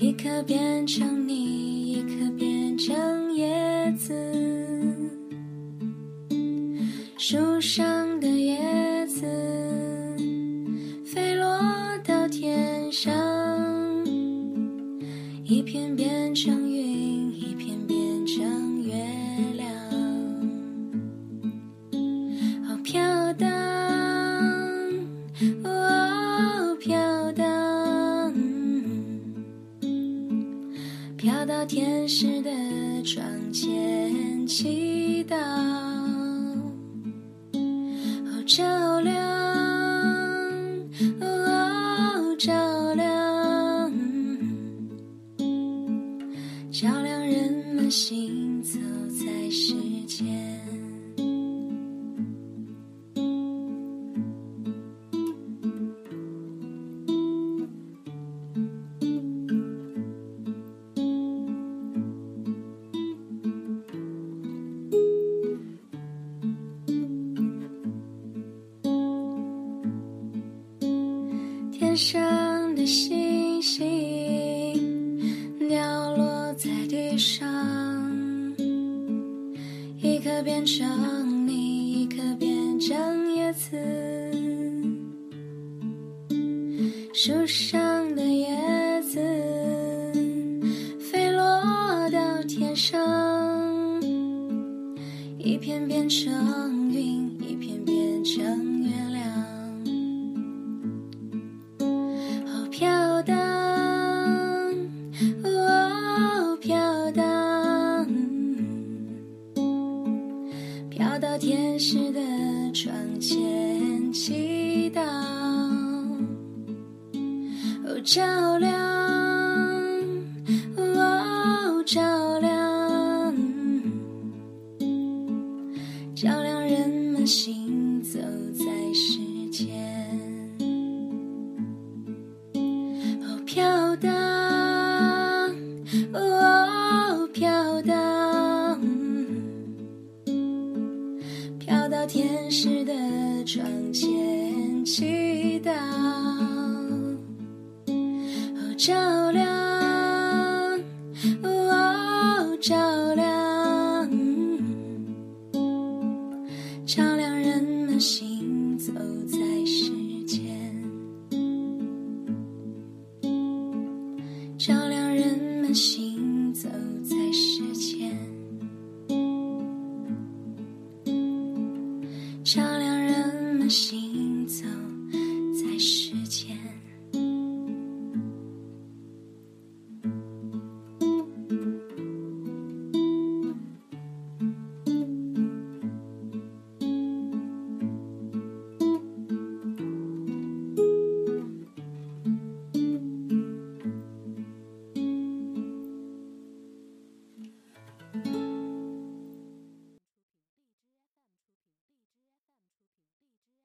一颗变成你，一颗变成叶子，树上的叶子飞落到天上，一片变成飘到天使的窗前祈祷，哦，照亮，哦，照亮，照亮人们行走在世间。变成你，一颗变成叶子。树上的叶子飞落到天上，一片变成云，一片变成月亮。飘到天使的窗前祈祷。哦，照亮，哦，照亮，照亮人们心到天使的窗前祈祷。